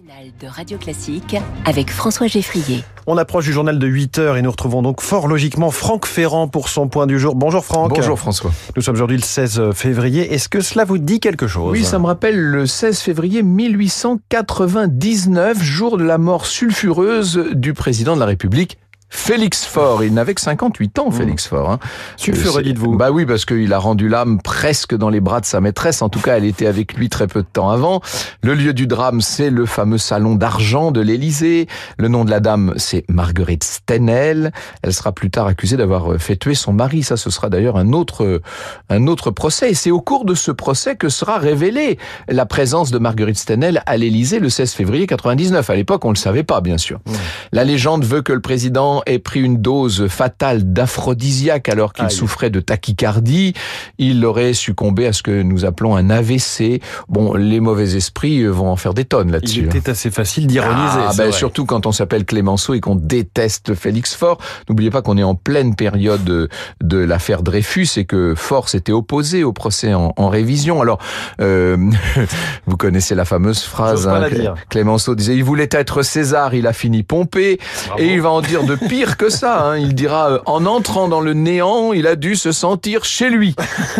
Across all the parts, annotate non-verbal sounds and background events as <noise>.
matinale de Radio Classique avec François Geffrier. On approche du journal de 8 heures et nous retrouvons donc fort logiquement Franck Ferrand pour son point du jour. Bonjour Franck. Bonjour François. Nous sommes aujourd'hui le 16 février. Est-ce que cela vous dit quelque chose? Oui, ça me rappelle le 16 février 1899, jour de la mort sulfureuse du président de la République, Félix Faure, il n'avait que 58 ans, Félix Faure. Hein. Sulfureux, Euh, dites-vous. Bah oui, parce qu'il a rendu l'âme presque dans les bras de sa maîtresse. En tout cas, elle était avec lui très peu de temps avant. Le lieu du drame, c'est le fameux salon d'argent de l'Élysée. Le nom de la dame, c'est Marguerite Stenel. Elle sera plus tard accusée d'avoir fait tuer son mari. Ça, ce sera d'ailleurs un autre, un autre procès. Et c'est au cours de ce procès que sera révélée la présence de Marguerite Stenel à l'Élysée le 16 février 99. À l'époque, on le savait pas, bien sûr. La légende veut que le président ait pris une dose fatale d'aphrodisiaque alors qu'il souffrait de tachycardie. Il aurait succombé à ce que nous appelons un AVC. Bon, les mauvais esprits vont en faire des tonnes Il là-dessus. hein. était assez facile d'ironiser. Ah, ben, surtout quand on s'appelle Clémenceau et qu'on déteste Félix Faure. N'oubliez pas qu'on est en pleine période de, de l'affaire Dreyfus et que Faure s'était opposé au procès en, en révision. Alors, euh, <laughs> vous connaissez la fameuse phrase. Dire. Clémenceau disait, il voulait être César, il a fini. Bravo. Et il va en dire de <laughs> pire que ça. hein. Il dira, euh, en entrant dans le néant, il a dû se sentir chez lui.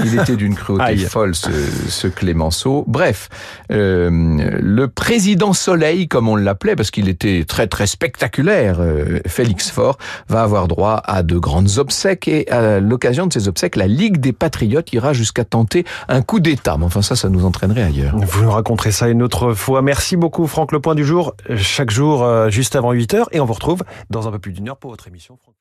Il était d'une cruauté Aïe. folle, ce, ce Clémenceau. Bref, euh, le président Soleil, comme on l'appelait, parce qu'il était très très spectaculaire, euh, Félix Faure, va avoir droit à de grandes obsèques. Et à l'occasion de ces obsèques, la Ligue des Patriotes ira jusqu'à tenter un coup d'État. Mais enfin, ça, ça nous entraînerait ailleurs. Vous nous raconterez ça une autre fois. Merci beaucoup Franck. Le point du jour, chaque jour euh, juste avant 8 heures. Et on vous retrouve dans un peu plus d'une heure pour votre émission. Franck.